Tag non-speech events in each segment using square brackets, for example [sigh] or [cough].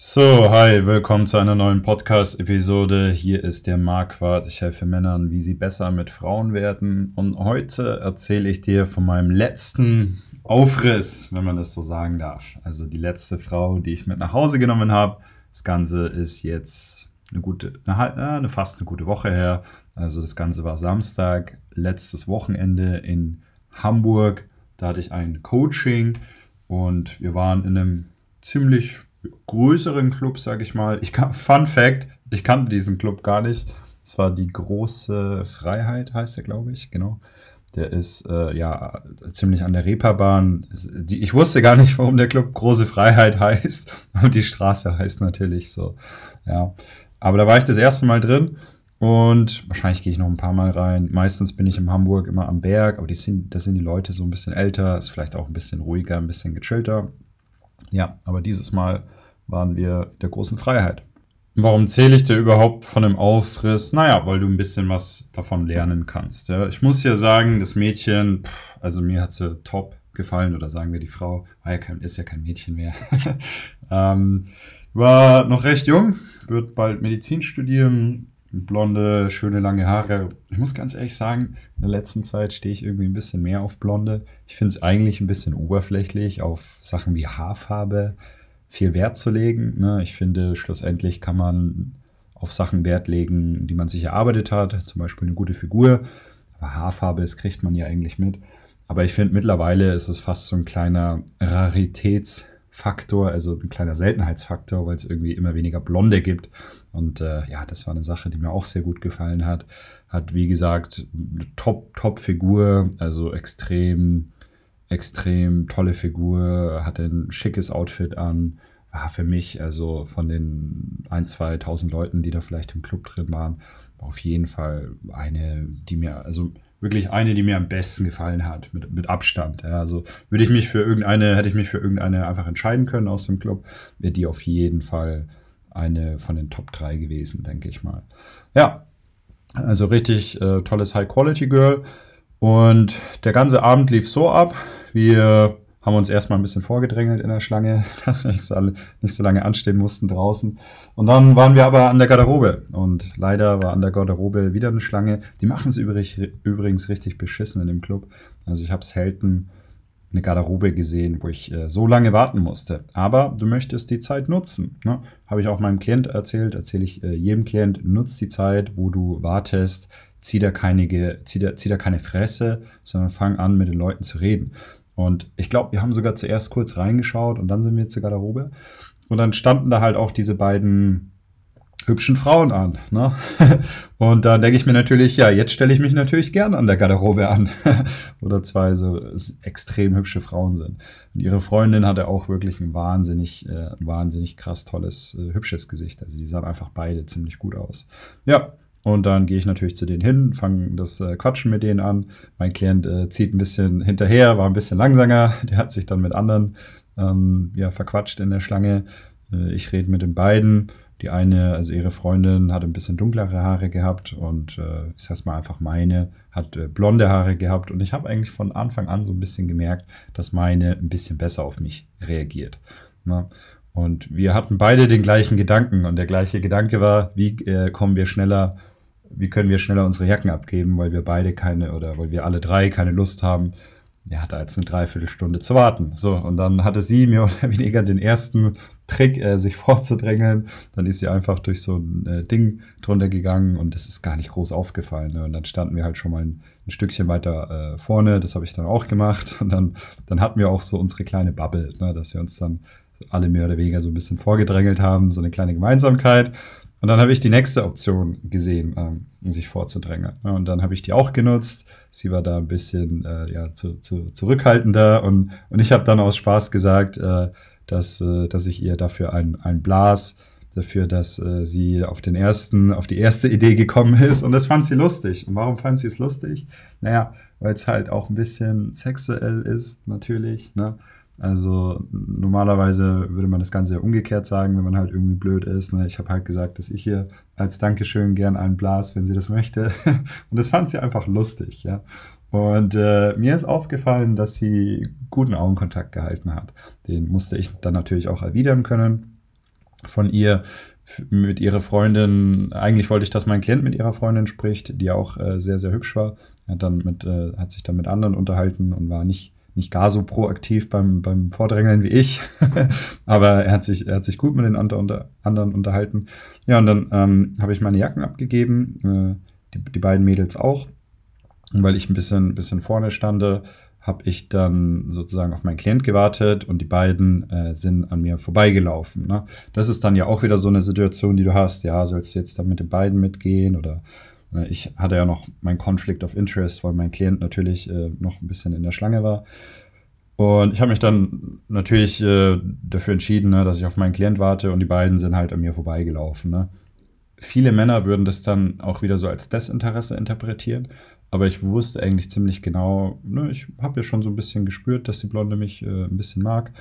So, hi, willkommen zu einer neuen Podcast-Episode. Hier ist der Marquardt. Ich helfe Männern, wie sie besser mit Frauen werden. Und heute erzähle ich dir von meinem letzten Aufriss, wenn man das so sagen darf. Also die letzte Frau, die ich mit nach Hause genommen habe. Das Ganze ist jetzt eine gute, eine, eine fast eine gute Woche her. Also das Ganze war Samstag, letztes Wochenende in Hamburg. Da hatte ich ein Coaching und wir waren in einem ziemlich größeren Club, sage ich mal. Ich kann, Fun Fact, ich kannte diesen Club gar nicht. Es war die große Freiheit, heißt er, glaube ich, genau. Der ist äh, ja ziemlich an der Reeperbahn. Ich wusste gar nicht, warum der Club Große Freiheit [laughs] heißt. Und die Straße heißt natürlich so. Ja. Aber da war ich das erste Mal drin und wahrscheinlich gehe ich noch ein paar Mal rein. Meistens bin ich in Hamburg immer am Berg, aber die sind, da sind die Leute so ein bisschen älter, ist vielleicht auch ein bisschen ruhiger, ein bisschen gechillter. Ja, aber dieses Mal waren wir der großen Freiheit. Warum zähle ich dir überhaupt von dem Aufriss? Naja, weil du ein bisschen was davon lernen kannst. Ja. Ich muss ja sagen, das Mädchen, pff, also mir hat sie top gefallen, oder sagen wir die Frau, war ja kein, ist ja kein Mädchen mehr. [laughs] ähm, war noch recht jung, wird bald Medizin studieren, blonde, schöne lange Haare. Ich muss ganz ehrlich sagen, in der letzten Zeit stehe ich irgendwie ein bisschen mehr auf blonde. Ich finde es eigentlich ein bisschen oberflächlich, auf Sachen wie Haarfarbe viel Wert zu legen. Ne? Ich finde, schlussendlich kann man auf Sachen Wert legen, die man sich erarbeitet hat, zum Beispiel eine gute Figur. Aber Haarfarbe, das kriegt man ja eigentlich mit. Aber ich finde, mittlerweile ist es fast so ein kleiner Raritätsfaktor, also ein kleiner Seltenheitsfaktor, weil es irgendwie immer weniger Blonde gibt. Und äh, ja, das war eine Sache, die mir auch sehr gut gefallen hat. Hat, wie gesagt, eine Top-Top-Figur, also extrem extrem tolle Figur, hatte ein schickes Outfit an. War für mich, also von den 1.000, 2.000 Leuten, die da vielleicht im Club drin waren, auf jeden Fall eine, die mir, also wirklich eine, die mir am besten gefallen hat, mit, mit Abstand. Ja, also würde ich mich für irgendeine, hätte ich mich für irgendeine einfach entscheiden können aus dem Club, wäre die auf jeden Fall eine von den Top 3 gewesen, denke ich mal. Ja, also richtig äh, tolles High-Quality-Girl. Und der ganze Abend lief so ab. Wir haben uns erstmal ein bisschen vorgedrängelt in der Schlange, [laughs] dass wir nicht so, nicht so lange anstehen mussten draußen. Und dann waren wir aber an der Garderobe. Und leider war an der Garderobe wieder eine Schlange. Die machen es übrigens richtig beschissen in dem Club. Also ich habe selten eine Garderobe gesehen, wo ich äh, so lange warten musste. Aber du möchtest die Zeit nutzen. Ne? Habe ich auch meinem Klient erzählt, erzähle ich äh, jedem Klient, nutzt die Zeit, wo du wartest, zieh da keine, zieh da, zieh da keine Fresse, sondern fang an, mit den Leuten zu reden. Und ich glaube, wir haben sogar zuerst kurz reingeschaut und dann sind wir zur Garderobe. Und dann standen da halt auch diese beiden hübschen Frauen an. Ne? [laughs] Und da denke ich mir natürlich, ja, jetzt stelle ich mich natürlich gerne an der Garderobe an. [laughs] Oder zwei so extrem hübsche Frauen sind. Und ihre Freundin hatte auch wirklich ein wahnsinnig, äh, wahnsinnig krass tolles, äh, hübsches Gesicht. Also die sahen einfach beide ziemlich gut aus. Ja, und dann gehe ich natürlich zu denen hin, fange das äh, Quatschen mit denen an. Mein Klient äh, zieht ein bisschen hinterher, war ein bisschen langsamer. [laughs] Der hat sich dann mit anderen ähm, ja, verquatscht in der Schlange. Äh, ich rede mit den beiden. Die eine, also ihre Freundin, hat ein bisschen dunklere Haare gehabt und äh, ich sag's mal einfach meine, hat äh, blonde Haare gehabt. Und ich habe eigentlich von Anfang an so ein bisschen gemerkt, dass meine ein bisschen besser auf mich reagiert. Na? Ne? Und wir hatten beide den gleichen Gedanken. Und der gleiche Gedanke war, wie äh, kommen wir schneller wie können wir schneller unsere Jacken abgeben, weil wir beide keine oder weil wir alle drei keine Lust haben, ja, da jetzt eine Dreiviertelstunde zu warten. So, und dann hatte sie mehr [laughs] oder weniger den ersten Trick, äh, sich [laughs] vorzudrängeln. Dann ist sie einfach durch so ein äh, Ding drunter gegangen und das ist gar nicht groß aufgefallen. Ne? Und dann standen wir halt schon mal ein, ein Stückchen weiter äh, vorne. Das habe ich dann auch gemacht. Und dann, dann hatten wir auch so unsere kleine Bubble, ne? dass wir uns dann alle mehr oder weniger so ein bisschen vorgedrängelt haben, so eine kleine Gemeinsamkeit. Und dann habe ich die nächste Option gesehen, ähm, um sich vorzudrängen. Und dann habe ich die auch genutzt. Sie war da ein bisschen äh, ja, zu, zu, zurückhaltender und, und ich habe dann aus Spaß gesagt, äh, dass, äh, dass ich ihr dafür ein, ein Blas, dafür, dass äh, sie auf den ersten, auf die erste Idee gekommen ist. Und das fand sie lustig. Und warum fand sie es lustig? Naja, weil es halt auch ein bisschen sexuell ist, natürlich. Ne? Also normalerweise würde man das Ganze umgekehrt sagen, wenn man halt irgendwie blöd ist. Ne? Ich habe halt gesagt, dass ich hier als Dankeschön gern einen Blas, wenn sie das möchte. [laughs] Und das fand sie einfach lustig, ja. Und äh, mir ist aufgefallen, dass sie guten Augenkontakt gehalten hat. Den musste ich dann natürlich auch erwidern können. von ihr mit ihrer Freundin, eigentlich wollte ich, dass mein Klient mit ihrer Freundin spricht, die auch äh, sehr, sehr hübsch war. Er hat, dann mit, äh, hat sich dann mit anderen unterhalten und war nicht, nicht gar so proaktiv beim, beim Vordrängeln wie ich. [laughs] Aber er hat, sich, er hat sich gut mit den unter, anderen unterhalten. Ja, und dann ähm, habe ich meine Jacken abgegeben, äh, die, die beiden Mädels auch. Und weil ich ein bisschen, bisschen vorne stande, habe ich dann sozusagen auf meinen Klient gewartet und die beiden äh, sind an mir vorbeigelaufen. Ne? Das ist dann ja auch wieder so eine Situation, die du hast. Ja, sollst du jetzt dann mit den beiden mitgehen oder ich hatte ja noch meinen Conflict of Interest, weil mein Klient natürlich äh, noch ein bisschen in der Schlange war. Und ich habe mich dann natürlich äh, dafür entschieden, ne, dass ich auf meinen Klient warte und die beiden sind halt an mir vorbeigelaufen. Ne? Viele Männer würden das dann auch wieder so als Desinteresse interpretieren. Aber ich wusste eigentlich ziemlich genau, ne, ich habe ja schon so ein bisschen gespürt, dass die Blonde mich äh, ein bisschen mag.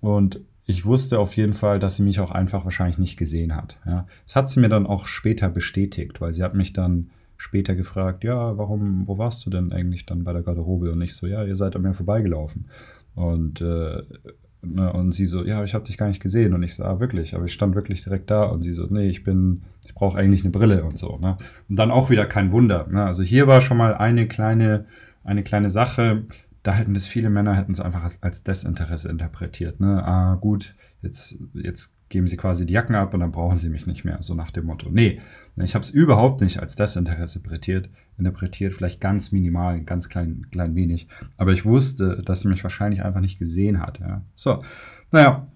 Und ich wusste auf jeden Fall, dass sie mich auch einfach wahrscheinlich nicht gesehen hat. Ja. Das hat sie mir dann auch später bestätigt, weil sie hat mich dann später gefragt, ja, warum, wo warst du denn eigentlich dann bei der Garderobe? Und ich so, ja, ihr seid an mir vorbeigelaufen. Und äh, Ne, und sie so, ja, ich habe dich gar nicht gesehen. Und ich so, ah, wirklich, aber ich stand wirklich direkt da. Und sie so, nee, ich bin, ich brauche eigentlich eine Brille und so. Ne? Und dann auch wieder kein Wunder. Ne? Also hier war schon mal eine kleine, eine kleine Sache. Da hätten das viele Männer hätten es einfach als, als Desinteresse interpretiert. Ne? Ah, gut, jetzt, jetzt geben sie quasi die Jacken ab und dann brauchen sie mich nicht mehr, so nach dem Motto. Nee, ich habe es überhaupt nicht als Desinteresse interpretiert, interpretiert, vielleicht ganz minimal, ganz klein, klein wenig. Aber ich wusste, dass sie mich wahrscheinlich einfach nicht gesehen hat. Ja. So, naja,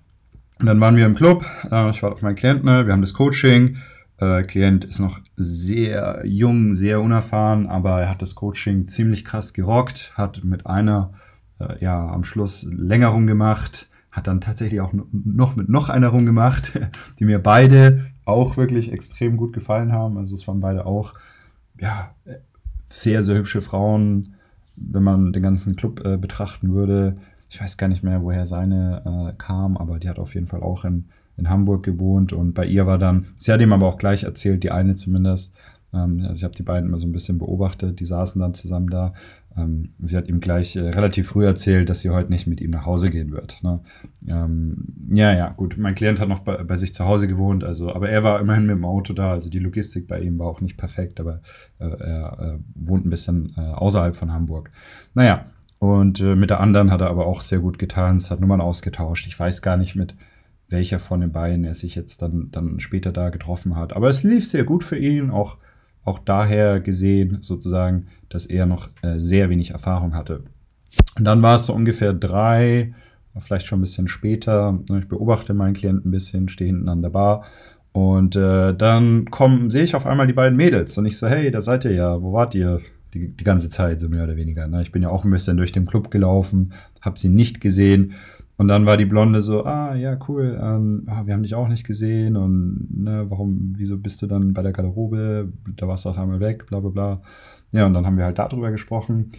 und dann waren wir im Club. Äh, ich war auf meinen Klienten, ne? wir haben das Coaching. Äh, Klient ist noch sehr jung, sehr unerfahren, aber er hat das Coaching ziemlich krass gerockt, hat mit einer äh, ja am Schluss länger rumgemacht, hat dann tatsächlich auch noch mit noch einer rumgemacht, [laughs] die mir beide auch wirklich extrem gut gefallen haben. Also es waren beide auch ja, sehr, sehr hübsche Frauen, wenn man den ganzen Club äh, betrachten würde. Ich weiß gar nicht mehr, woher seine äh, kam, aber die hat auf jeden Fall auch in, in Hamburg gewohnt und bei ihr war dann, sie hat ihm aber auch gleich erzählt, die eine zumindest, ähm, also ich habe die beiden immer so ein bisschen beobachtet, die saßen dann zusammen da ähm, sie hat ihm gleich äh, relativ früh erzählt, dass sie heute nicht mit ihm nach Hause gehen wird. Ne? Ähm, ja, ja, gut. Mein Klient hat noch bei, bei, sich zu Hause gewohnt, also, aber er war immerhin mit dem Auto da. Also die Logistik bei ihm war auch nicht perfekt, aber äh, er äh, wohnt ein bisschen äh, außerhalb von Hamburg. Naja, und äh, mit der anderen hat er aber auch sehr gut getanzt, hat Nummern ausgetauscht. Ich weiß gar nicht mit welcher von den beiden er sich jetzt dann, dann später da getroffen hat. Aber es lief sehr gut für ihn, auch auch daher gesehen sozusagen, dass er noch äh, sehr wenig Erfahrung hatte. Und dann war es so ungefähr drei, vielleicht schon ein bisschen später. Ich beobachte meinen Klienten ein bisschen, stehe hinten an der Bar. Und äh, dann kommen, sehe ich auf einmal die beiden Mädels und ich so, hey, da seid ihr ja, wo wart ihr? Die, die ganze Zeit, so mehr oder weniger. Ne? Ich bin ja auch ein bisschen durch den Club gelaufen, habe sie nicht gesehen und dann war die Blonde so, ah, ja, cool, ähm, ah, wir haben dich auch nicht gesehen und ne, warum, wieso bist du dann bei der Garderobe? Da warst du auf einmal weg, bla bla bla. Ja, und dann haben wir halt darüber gesprochen.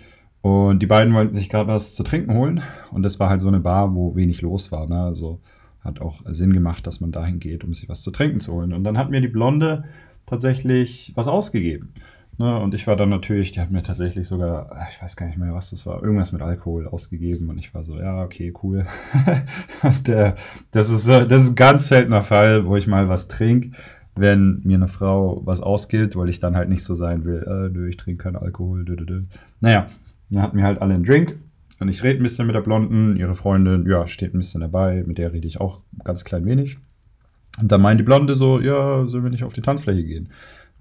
Und die beiden wollten sich gerade was zu trinken holen. Und das war halt so eine Bar, wo wenig los war. Ne? Also hat auch Sinn gemacht, dass man dahin geht, um sich was zu trinken zu holen. Und dann hat mir die Blonde tatsächlich was ausgegeben. Ne, und ich war dann natürlich, die hat mir tatsächlich sogar, ich weiß gar nicht mehr, was das war, irgendwas mit Alkohol ausgegeben. Und ich war so, ja, okay, cool. [laughs] und äh, das, ist, das ist ein ganz seltener Fall, wo ich mal was trinke, wenn mir eine Frau was ausgibt, weil ich dann halt nicht so sein will, äh, nö, ich trinke keinen Alkohol. Dö, dö, dö. Naja, dann hatten wir halt alle einen Drink. Und ich rede ein bisschen mit der Blonden, ihre Freundin, ja, steht ein bisschen dabei, mit der rede ich auch ganz klein wenig. Und dann meint die Blonde so, ja, sollen wir nicht auf die Tanzfläche gehen?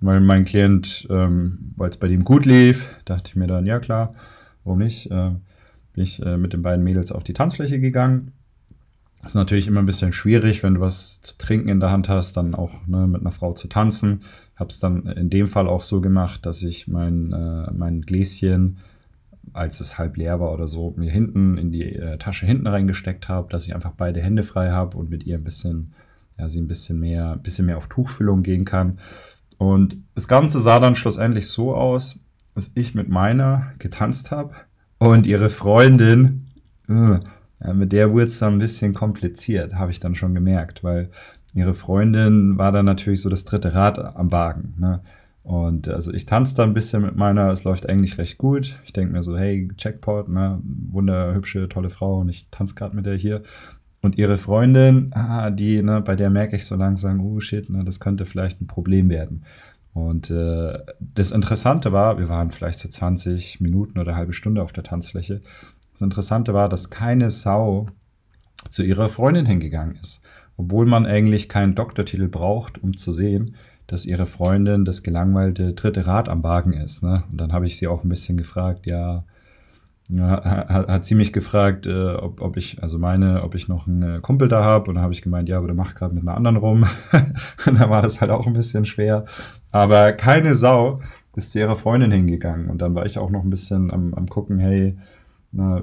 Weil mein Klient, ähm, weil es bei dem gut lief, dachte ich mir dann, ja klar, warum nicht? Äh, bin ich äh, mit den beiden Mädels auf die Tanzfläche gegangen. Das ist natürlich immer ein bisschen schwierig, wenn du was zu trinken in der Hand hast, dann auch ne, mit einer Frau zu tanzen. Habe es dann in dem Fall auch so gemacht, dass ich mein, äh, mein Gläschen, als es halb leer war oder so, mir hinten in die äh, Tasche hinten reingesteckt habe, dass ich einfach beide Hände frei habe und mit ihr ein bisschen, ja, sie ein bisschen mehr, ein bisschen mehr auf Tuchfüllung gehen kann. Und das Ganze sah dann schlussendlich so aus, dass ich mit meiner getanzt habe und ihre Freundin, äh, mit der wurde es dann ein bisschen kompliziert, habe ich dann schon gemerkt, weil ihre Freundin war dann natürlich so das dritte Rad am Wagen. Ne? Und also ich tanze da ein bisschen mit meiner, es läuft eigentlich recht gut. Ich denke mir so, hey, Checkpot, ne, wunderhübsche, tolle Frau und ich tanze gerade mit der hier. Und ihre Freundin, ah, die, ne, bei der merke ich so langsam, oh shit, ne, das könnte vielleicht ein Problem werden. Und äh, das Interessante war, wir waren vielleicht so 20 Minuten oder eine halbe Stunde auf der Tanzfläche. Das Interessante war, dass keine Sau zu ihrer Freundin hingegangen ist. Obwohl man eigentlich keinen Doktortitel braucht, um zu sehen, dass ihre Freundin das gelangweilte dritte Rad am Wagen ist. Ne? Und dann habe ich sie auch ein bisschen gefragt, ja, ja, hat, hat, sie mich gefragt, äh, ob, ob ich, also meine, ob ich noch einen Kumpel da habe. Und dann habe ich gemeint, ja, aber der macht gerade mit einer anderen rum. [laughs] und dann war das halt auch ein bisschen schwer. Aber keine Sau ist zu ihrer Freundin hingegangen. Und dann war ich auch noch ein bisschen am, am gucken, hey, na,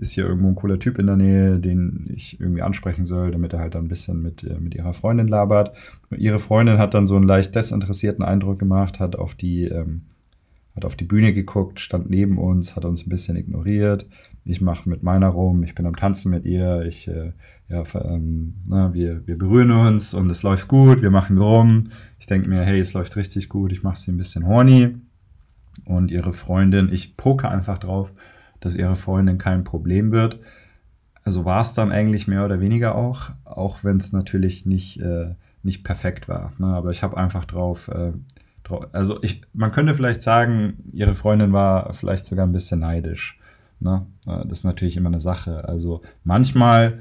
ist hier irgendwo ein cooler Typ in der Nähe, den ich irgendwie ansprechen soll, damit er halt dann ein bisschen mit, äh, mit ihrer Freundin labert. Ihre Freundin hat dann so einen leicht desinteressierten Eindruck gemacht, hat auf die ähm, hat auf die Bühne geguckt, stand neben uns, hat uns ein bisschen ignoriert. Ich mache mit meiner rum, ich bin am Tanzen mit ihr, ich, äh, ja, ähm, na, wir, wir berühren uns und es läuft gut, wir machen rum. Ich denke mir, hey, es läuft richtig gut, ich mache sie ein bisschen horny. Und ihre Freundin, ich poke einfach drauf, dass ihre Freundin kein Problem wird. Also war es dann eigentlich mehr oder weniger auch, auch wenn es natürlich nicht, äh, nicht perfekt war. Ne? Aber ich habe einfach drauf äh, also ich, man könnte vielleicht sagen, ihre Freundin war vielleicht sogar ein bisschen neidisch. Ne? Äh, das ist natürlich immer eine Sache. Also manchmal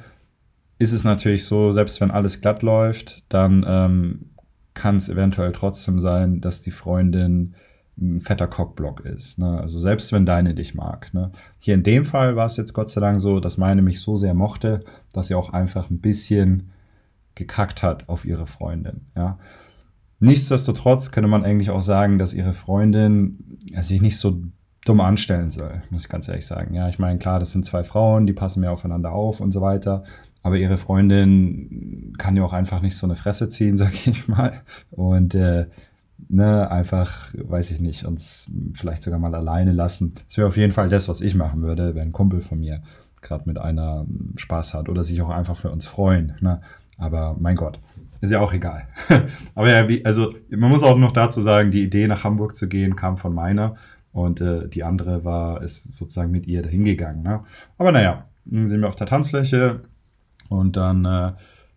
ist es natürlich so, selbst wenn alles glatt läuft, dann ähm, kann es eventuell trotzdem sein, dass die Freundin ein fetter Cockblock ist. Ne? Also selbst wenn deine dich mag. Ne? Hier in dem Fall war es jetzt Gott sei Dank so, dass meine mich so sehr mochte, dass sie auch einfach ein bisschen gekackt hat auf ihre Freundin. Ja? Nichtsdestotrotz könnte man eigentlich auch sagen, dass ihre Freundin sich nicht so dumm anstellen soll, muss ich ganz ehrlich sagen. Ja, ich meine, klar, das sind zwei Frauen, die passen mehr aufeinander auf und so weiter. Aber ihre Freundin kann ja auch einfach nicht so eine Fresse ziehen, [laughs] sag ich mal. Und äh, ne, einfach, weiß ich nicht, uns vielleicht sogar mal alleine lassen. Das wäre auf jeden Fall das, was ich machen würde, wenn ein Kumpel von mir gerade mit einer Spaß hat oder sich auch einfach für uns freuen. Ne? Aber mein Gott, ist ja auch egal. [laughs] Aber ja, wie, also man muss auch noch dazu sagen, die Idee nach Hamburg zu gehen kam von meiner und äh, die andere war, ist sozusagen mit ihr dahin gegangen. Ne? Aber naja, sind wir auf der Tanzfläche und dann äh,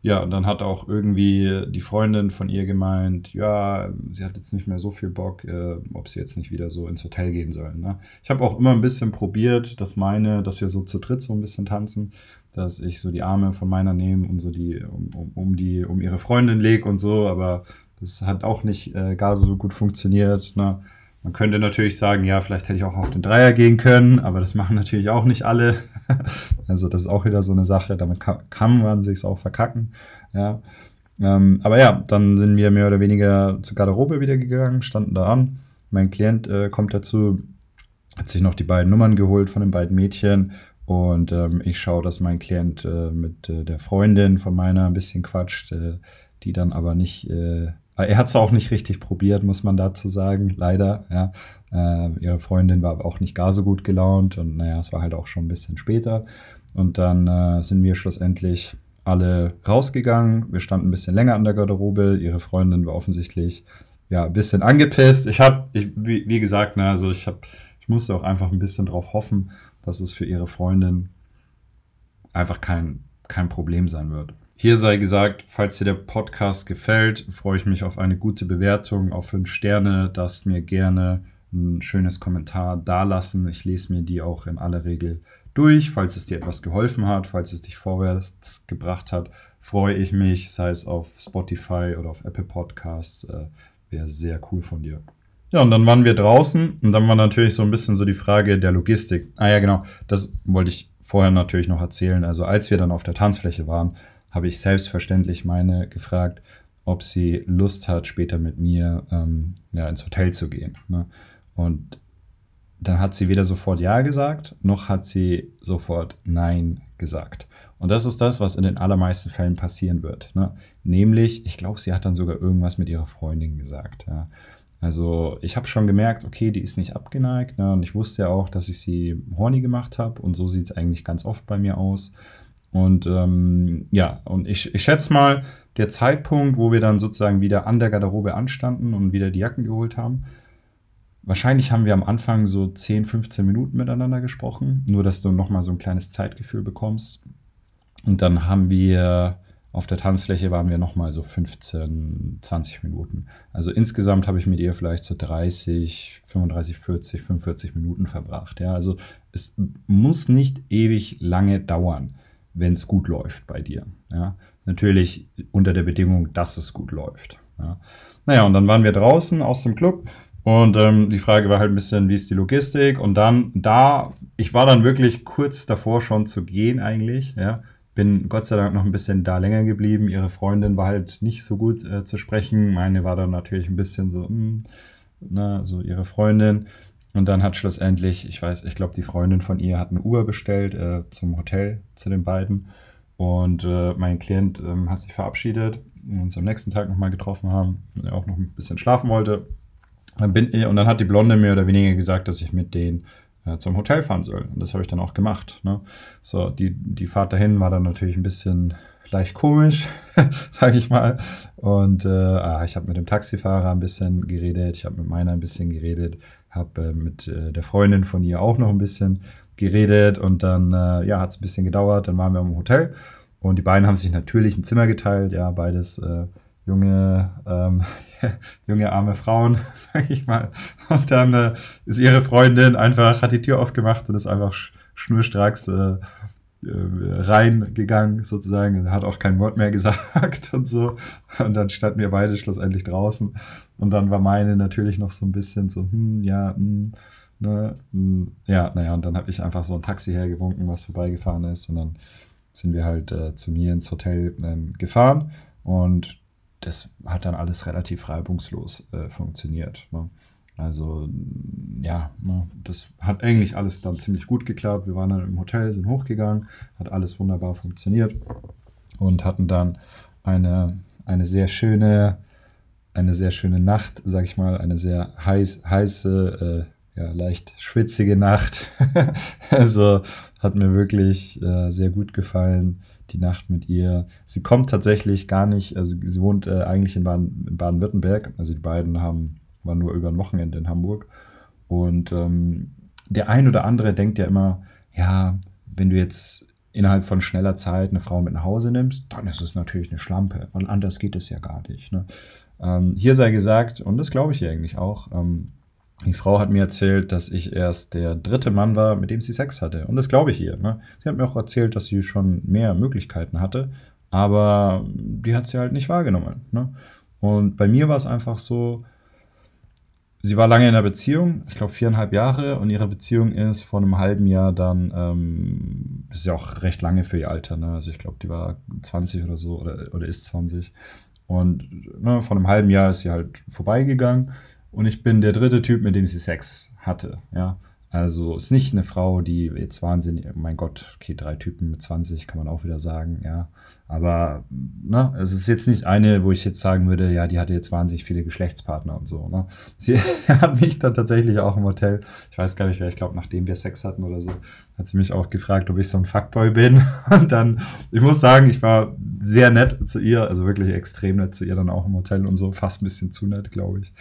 ja, und dann hat auch irgendwie die Freundin von ihr gemeint, ja, sie hat jetzt nicht mehr so viel Bock, äh, ob sie jetzt nicht wieder so ins Hotel gehen sollen. Ne? Ich habe auch immer ein bisschen probiert, dass meine, dass wir so zu dritt so ein bisschen tanzen, dass ich so die Arme von meiner nehme und so die um, um, um die um ihre Freundin lege und so, aber das hat auch nicht äh, gar so gut funktioniert. Ne? Man könnte natürlich sagen, ja, vielleicht hätte ich auch auf den Dreier gehen können, aber das machen natürlich auch nicht alle. [laughs] also das ist auch wieder so eine Sache, damit kann, man sich auch verkacken. Ja. Ähm, aber ja, dann sind wir mehr oder weniger zur Garderobe wieder gegangen, standen da an. Mein Klient äh, kommt dazu, hat sich noch die beiden Nummern geholt von den beiden Mädchen und ähm, ich schaue, dass mein Klient äh, mit äh, der Freundin von meiner ein bisschen quatscht, äh, die dann aber nicht äh, er hat es auch nicht richtig probiert, muss man dazu sagen, leider. Ja. Äh, ihre Freundin war auch nicht gar so gut gelaunt und naja, es war halt auch schon ein bisschen später. Und dann äh, sind wir schlussendlich alle rausgegangen. Wir standen ein bisschen länger an der Garderobe. Ihre Freundin war offensichtlich ja ein bisschen angepisst. Ich habe, wie, wie, gesagt, ne, also ich habe, ich musste auch einfach ein bisschen darauf hoffen, dass es für ihre Freundin einfach kein, kein Problem sein wird. Hier sei gesagt, falls dir der Podcast gefällt, freue ich mich auf eine gute Bewertung, auf fünf Sterne. Darfst mir gerne ein schönes Kommentar dalassen. Ich lese mir die auch in aller Regel durch. Falls es dir etwas geholfen hat, falls es dich vorwärts gebracht hat, freue ich mich, sei es auf Spotify oder auf Apple Podcasts. Äh, Wäre sehr cool von dir. Ja, und dann waren wir draußen und dann war natürlich so ein bisschen so die Frage der Logistik. Ah ja, genau, das wollte ich vorher natürlich noch erzählen. Also als wir dann auf der Tanzfläche waren, habe ich selbstverständlich meine gefragt, ob sie Lust hat, später mit mir ähm, ja, ins Hotel zu gehen. Ne? Und dann hat sie weder sofort Ja gesagt, noch hat sie sofort Nein gesagt. Und das ist das, was in den allermeisten Fällen passieren wird. Ne? Nämlich, ich glaube, sie hat dann sogar irgendwas mit ihrer Freundin gesagt. Ja? Also ich habe schon gemerkt, okay, die ist nicht abgeneigt. Ne? Und ich wusste ja auch, dass ich sie horny gemacht habe. Und so sieht es eigentlich ganz oft bei mir aus. Und ähm, ja, und ich, ich schätze mal, der Zeitpunkt, wo wir dann sozusagen wieder an der Garderobe anstanden und wieder die Jacken geholt haben, wahrscheinlich haben wir am Anfang so 10, 15 Minuten miteinander gesprochen, nur dass du nochmal so ein kleines Zeitgefühl bekommst. Und dann haben wir auf der Tanzfläche waren wir nochmal so 15, 20 Minuten. Also insgesamt habe ich mit ihr vielleicht so 30, 35, 40, 45 Minuten verbracht. Ja, also es muss nicht ewig lange dauern, wenn es gut läuft bei dir. Ja, natürlich unter der Bedingung, dass es gut läuft. Ja. Naja, und dann waren wir draußen aus dem Club und ähm, die Frage war halt ein bisschen, wie ist die Logistik? Und dann da, ich war dann wirklich kurz davor schon zu gehen eigentlich, ja bin Gott sei Dank noch ein bisschen da länger geblieben. Ihre Freundin war halt nicht so gut äh, zu sprechen. Meine war dann natürlich ein bisschen so, mh, hm, na, so ihre Freundin. Und dann hat schlussendlich, ich weiß, ich glaube, die Freundin von ihr hat eine Uber bestellt äh, zum Hotel zu den beiden. Und äh, mein Klient ähm, hat sich verabschiedet und uns am nächsten Tag nochmal getroffen haben und er auch noch ein bisschen schlafen wollte. Dann bin ich, und dann hat die Blonde mehr oder weniger gesagt, dass ich mit denen äh, zum Hotel fahren soll. Und das habe ich dann auch gemacht. Ne? So, die, die Fahrt dahin war dann natürlich ein bisschen leicht komisch, [laughs] sage ich mal. Und äh, ah, ich habe mit dem Taxifahrer ein bisschen geredet, ich habe mit meiner ein bisschen geredet, habe äh, mit äh, der Freundin von ihr auch noch ein bisschen geredet und dann äh, ja, hat es ein bisschen gedauert, dann waren wir im Hotel und die beiden haben sich natürlich ein Zimmer geteilt, ja, beides äh, junge, ähm, [laughs] junge arme Frauen, [laughs] sag ich mal. Und dann äh, ist ihre Freundin einfach, hat die Tür aufgemacht und ist einfach sch schnurstracks äh, äh reingegangen sozusagen, hat auch kein Wort mehr [laughs] gesagt und so. Und dann standen wir beide schlussendlich draußen. Und dann war meine natürlich noch so ein bisschen so, hm, ja, hm, ne, hm, ja, naja, und dann habe ich einfach so ein Taxi hergewunken, was vorbeigefahren ist. Und dann sind wir halt äh, zu mir ins Hotel ähm, gefahren. Und das hat dann alles relativ reibungslos äh, funktioniert. Ne? Also ja, ne, das hat eigentlich alles dann ziemlich gut geklappt. Wir waren dann im Hotel, sind hochgegangen, hat alles wunderbar funktioniert und hatten dann eine, eine sehr schöne, eine sehr schöne Nacht, sag ich mal, eine sehr heiß, heiße, äh, ja, leicht schwitzige Nacht. [laughs] also hat mir wirklich äh, sehr gut gefallen die Nacht mit ihr. Sie kommt tatsächlich gar nicht, also sie wohnt äh, eigentlich in, Baden, Baden-Württemberg. Also die beiden haben, waren nur über ein Wochenende in Hamburg. Und ähm, der ein oder andere denkt ja immer, ja, wenn du jetzt innerhalb von schneller Zeit eine Frau mit nach Hause nimmst, dann ist es natürlich eine Schlampe, weil anders geht es ja gar nicht. Ne? Ähm, hier sei gesagt, und das glaube ich eigentlich auch, ähm, die Frau hat mir erzählt, dass ich erst der dritte Mann war, mit dem sie Sex hatte. Und das glaube ich ihr. Ne? Sie hat mir auch erzählt, dass sie schon mehr Möglichkeiten hatte, aber die hat sie halt nicht wahrgenommen. Ne? Und bei mir war es einfach so, sie war lange in einer Beziehung, ich glaube viereinhalb Jahre, und ihre Beziehung ist vor einem halben Jahr dann, ähm, ist ja auch recht lange für ihr Alter, ne? also ich glaube, die war 20 oder so oder, oder ist 20. Und ne, vor einem halben Jahr ist sie halt vorbeigegangen und ich bin der dritte Typ, mit dem sie Sex hatte. Ja. Also ist nicht eine Frau, die jetzt wahnsinnig, mein Gott, okay, drei Typen mit 20 kann man auch wieder sagen, ja. Aber ne, es ist jetzt nicht eine, wo ich jetzt sagen würde, ja, die hatte jetzt wahnsinnig viele Geschlechtspartner und so. Ne. [laughs] Sie hat mich dann tatsächlich auch im Hotel, ich weiß gar nicht wer, ich glaube, nachdem wir Sex hatten oder so, hat sie mich auch gefragt, ob ich so ein Fuckboy bin. [laughs] Und dann, ich muss sagen, ich war sehr nett zu ihr, also wirklich extrem nett zu ihr dann auch im Hotel und so, fast ein bisschen zu nett, glaube ich.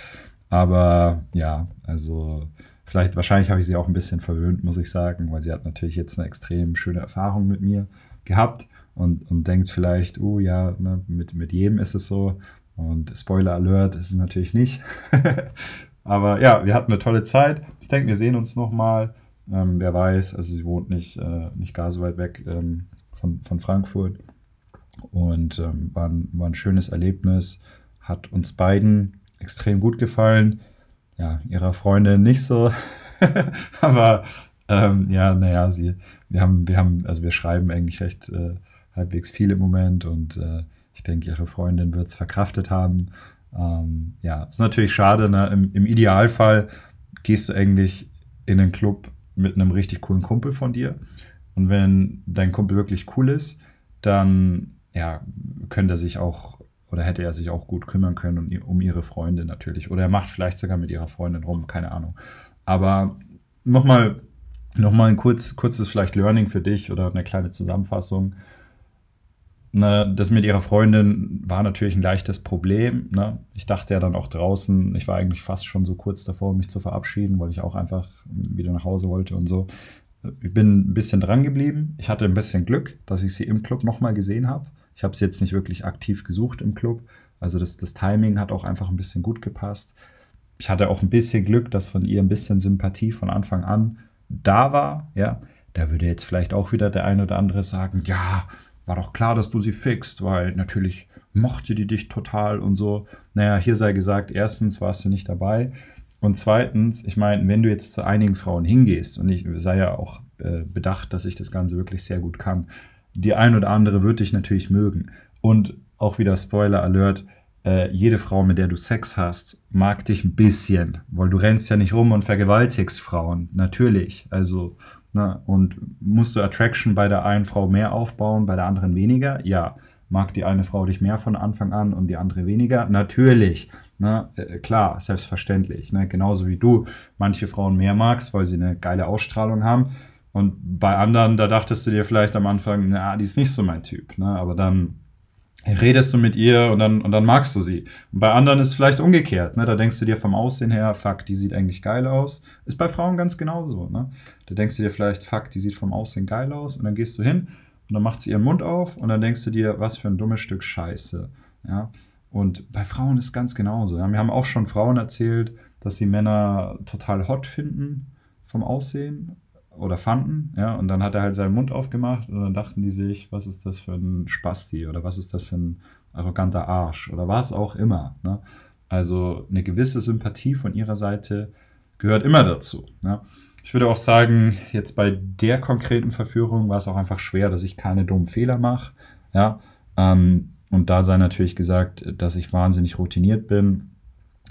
Aber ja, also vielleicht, wahrscheinlich habe ich sie auch ein bisschen verwöhnt, muss ich sagen, weil sie hat natürlich jetzt eine extrem schöne Erfahrung mit mir gehabt und, und denkt vielleicht, oh ja, ne, mit, mit jedem ist es so. Und Spoiler Alert ist es natürlich nicht. [laughs] Aber ja, wir hatten eine tolle Zeit. Ich denke, wir sehen uns nochmal. Ähm, wer weiß, also sie wohnt nicht, äh, nicht gar so weit weg ähm, von, von Frankfurt. Und ähm, war, ein, war ein schönes Erlebnis. Hat uns beiden extrem gut gefallen. Ja, ihrer Freundin nicht so. [laughs] Aber ähm, ja, naja, sie, wir haben, wir haben, also wir schreiben eigentlich recht äh, halbwegs viel im Moment und äh, ich denke, ihre Freundin wird es verkraftet haben. Ähm, ja, ist natürlich schade. Ne? Im, Im Idealfall gehst du eigentlich in einen Club mit einem richtig coolen Kumpel von dir. Und wenn dein Kumpel wirklich cool ist, dann ja, könnte er sich auch oder hätte er sich auch gut kümmern können um, um ihre Freundin natürlich. Oder er macht vielleicht sogar mit ihrer Freundin rum, keine Ahnung. Aber nochmal noch mal ein kurz, kurzes vielleicht Learning für dich oder eine kleine Zusammenfassung. Ne, das mit ihrer Freundin war natürlich ein leichtes Problem. Ne? Ich dachte ja dann auch draußen, ich war eigentlich fast schon so kurz davor, mich zu verabschieden, weil ich auch einfach wieder nach Hause wollte und so. ich bin ein bisschen dran geblieben. Ich hatte ein bisschen Glück, dass ich sie im Club nochmal gesehen habe. Ich habe sie jetzt nicht wirklich aktiv gesucht im Club. Also das, das Timing hat auch einfach ein bisschen gut gepasst. Ich hatte auch ein bisschen Glück, dass von ihr ein bisschen Sympathie von Anfang an da war. Ja, da würde jetzt vielleicht auch wieder der eine oder andere sagen, ja, war doch klar, dass du sie fixt, weil natürlich mochte die dich total und so. Naja, hier sei gesagt, erstens warst du nicht dabei. Und zweitens, ich meine, wenn du jetzt zu einigen Frauen hingehst, und ich sei ja auch äh, bedacht, dass ich das Ganze wirklich sehr gut kann, die ein oder andere wird dich natürlich mögen. Und auch wieder Spoiler Alert, äh, jede Frau, mit der du Sex hast, mag dich ein bisschen, weil du rennst ja nicht rum und vergewaltigst Frauen, natürlich. Also, na, ne, und musst du Attraction bei der einen Frau mehr aufbauen, bei der anderen weniger? Ja. Mag die eine Frau dich mehr von Anfang an und die andere weniger? Natürlich. Ne? Äh, klar, selbstverständlich. Ne? Genauso wie du manche Frauen mehr magst, weil sie eine geile Ausstrahlung haben. Und bei anderen, da dachtest du dir vielleicht am Anfang, na, die ist nicht so mein Typ. Ne? Aber dann redest du mit ihr und dann, und dann magst du sie. Und bei anderen ist es vielleicht umgekehrt. Ne? Da denkst du dir vom Aussehen her, fuck, die sieht eigentlich geil aus. Ist bei Frauen ganz genauso. Ne? Da denkst du dir vielleicht, fuck, die sieht vom Aussehen geil aus. Und dann gehst du hin und dann macht sie ihren Mund auf und dann denkst du dir, was für ein dummes Stück Scheiße. Ja? Und bei Frauen ist es ganz genauso. Ja? Wir haben auch schon Frauen erzählt, dass sie Männer total hot finden vom Aussehen oder fanden, ja, und dann hat er halt seinen Mund aufgemacht und dann dachten die sich, was ist das für ein Spasti oder was ist das für ein arroganter Arsch oder was auch immer. Ne? Also eine gewisse Sympathie von ihrer Seite gehört immer dazu. Ne? Ich würde auch sagen, jetzt bei der konkreten Verführung war es auch einfach schwer, dass ich keine dummen Fehler mache. Ja? Ähm, und da sei natürlich gesagt, dass ich wahnsinnig routiniert bin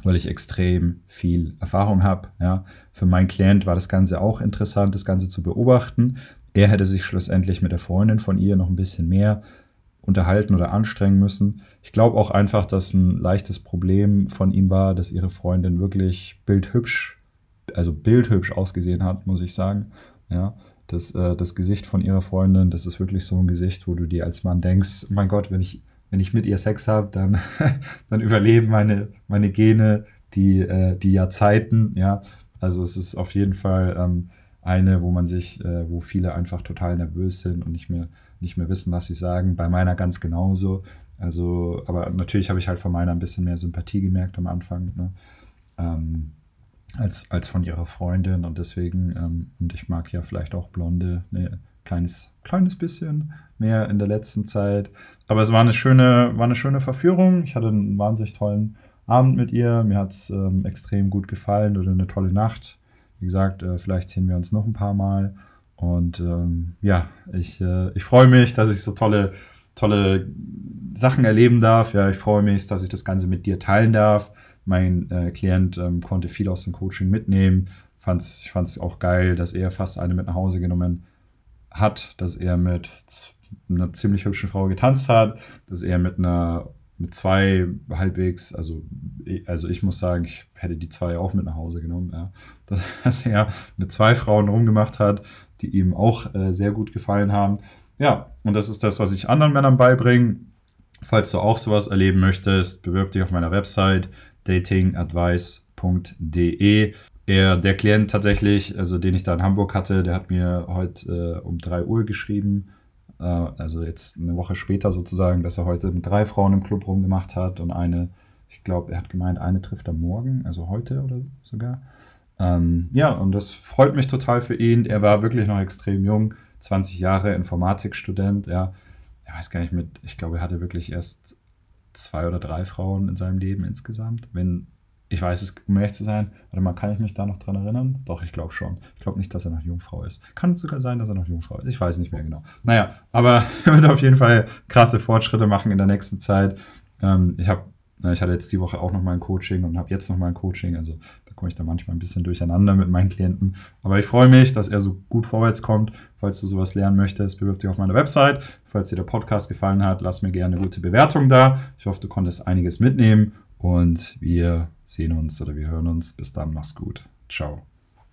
weil ich extrem viel Erfahrung habe. Ja. Für meinen Klient war das Ganze auch interessant, das Ganze zu beobachten. Er hätte sich schlussendlich mit der Freundin von ihr noch ein bisschen mehr unterhalten oder anstrengen müssen. Ich glaube auch einfach, dass ein leichtes Problem von ihm war, dass ihre Freundin wirklich bildhübsch, also bildhübsch ausgesehen hat, muss ich sagen. Ja, das, äh, das Gesicht von ihrer Freundin, das ist wirklich so ein Gesicht, wo du dir als Mann denkst, mein Gott, wenn ich wenn ich mit ihr Sex habe, dann, [laughs] dann überleben meine, meine Gene die, äh, die Jahrzeiten, ja. Also es ist auf jeden Fall ähm, eine, wo man sich, äh, wo viele einfach total nervös sind und nicht mehr, nicht mehr wissen, was sie sagen. Bei meiner ganz genauso. Also, aber natürlich habe ich halt von meiner ein bisschen mehr Sympathie gemerkt am Anfang, ne? ähm, als, als von ihrer Freundin. Und deswegen, ähm, und ich mag ja vielleicht auch Blonde, ne, kleines, kleines bisschen mehr in der letzten Zeit. Aber es war eine schöne, war eine schöne Verführung. Ich hatte einen wahnsinnig tollen Abend mit ihr. Mir hat es ähm, extrem gut gefallen oder eine tolle Nacht. Wie gesagt, äh, vielleicht sehen wir uns noch ein paar Mal. Und ähm, ja, ich, äh, ich freue mich, dass ich so tolle, tolle Sachen erleben darf. Ja, ich freue mich, dass ich das Ganze mit dir teilen darf. Mein äh, Klient ähm, konnte viel aus dem Coaching mitnehmen. Fand's, ich fand es auch geil, dass er fast eine mit nach Hause genommen hat, dass er mit einer ziemlich hübschen Frau getanzt hat, dass er mit einer mit zwei halbwegs, also, also ich muss sagen, ich hätte die zwei auch mit nach Hause genommen, ja. [laughs] dass er mit zwei Frauen rumgemacht hat, die ihm auch äh, sehr gut gefallen haben. Ja, und das ist das, was ich anderen Männern beibringe. Falls du auch sowas erleben möchtest, bewirb dich auf meiner Website datingadvice.de. Er, der Klient tatsächlich, also den ich da in Hamburg hatte, der hat mir heute äh, um 3 Uhr geschrieben, äh, also jetzt eine Woche später sozusagen, dass er heute mit drei Frauen im Club rumgemacht hat und eine, ich glaube, er hat gemeint, eine trifft er morgen, also heute oder sogar. Ähm, ja, und das freut mich total für ihn. Er war wirklich noch extrem jung, 20 Jahre Informatikstudent, ja. Ich weiß gar nicht mit, ich glaube, er hatte wirklich erst zwei oder drei Frauen in seinem Leben insgesamt, wenn ich weiß es, um ehrlich zu sein, warte mal, kann ich mich da noch dran erinnern? Doch, ich glaube schon. Ich glaube nicht, dass er noch Jungfrau ist. Kann sogar sein, dass er noch Jungfrau ist. Ich weiß nicht mehr genau. Naja, aber [laughs] er wird auf jeden Fall krasse Fortschritte machen in der nächsten Zeit. Ähm, ich habe, ich hatte jetzt die Woche auch noch mal ein Coaching und habe jetzt noch mal ein Coaching. Also da komme ich da manchmal ein bisschen durcheinander mit meinen Klienten. Aber ich freue mich, dass er so gut vorwärts kommt. Falls du sowas lernen möchtest, bewirb dich auf meiner Website. Falls dir der Podcast gefallen hat, lass mir gerne eine gute Bewertung da. Ich hoffe, du konntest einiges mitnehmen und wir sehen uns oder wir hören uns. Bis dann, mach's gut. Ciao.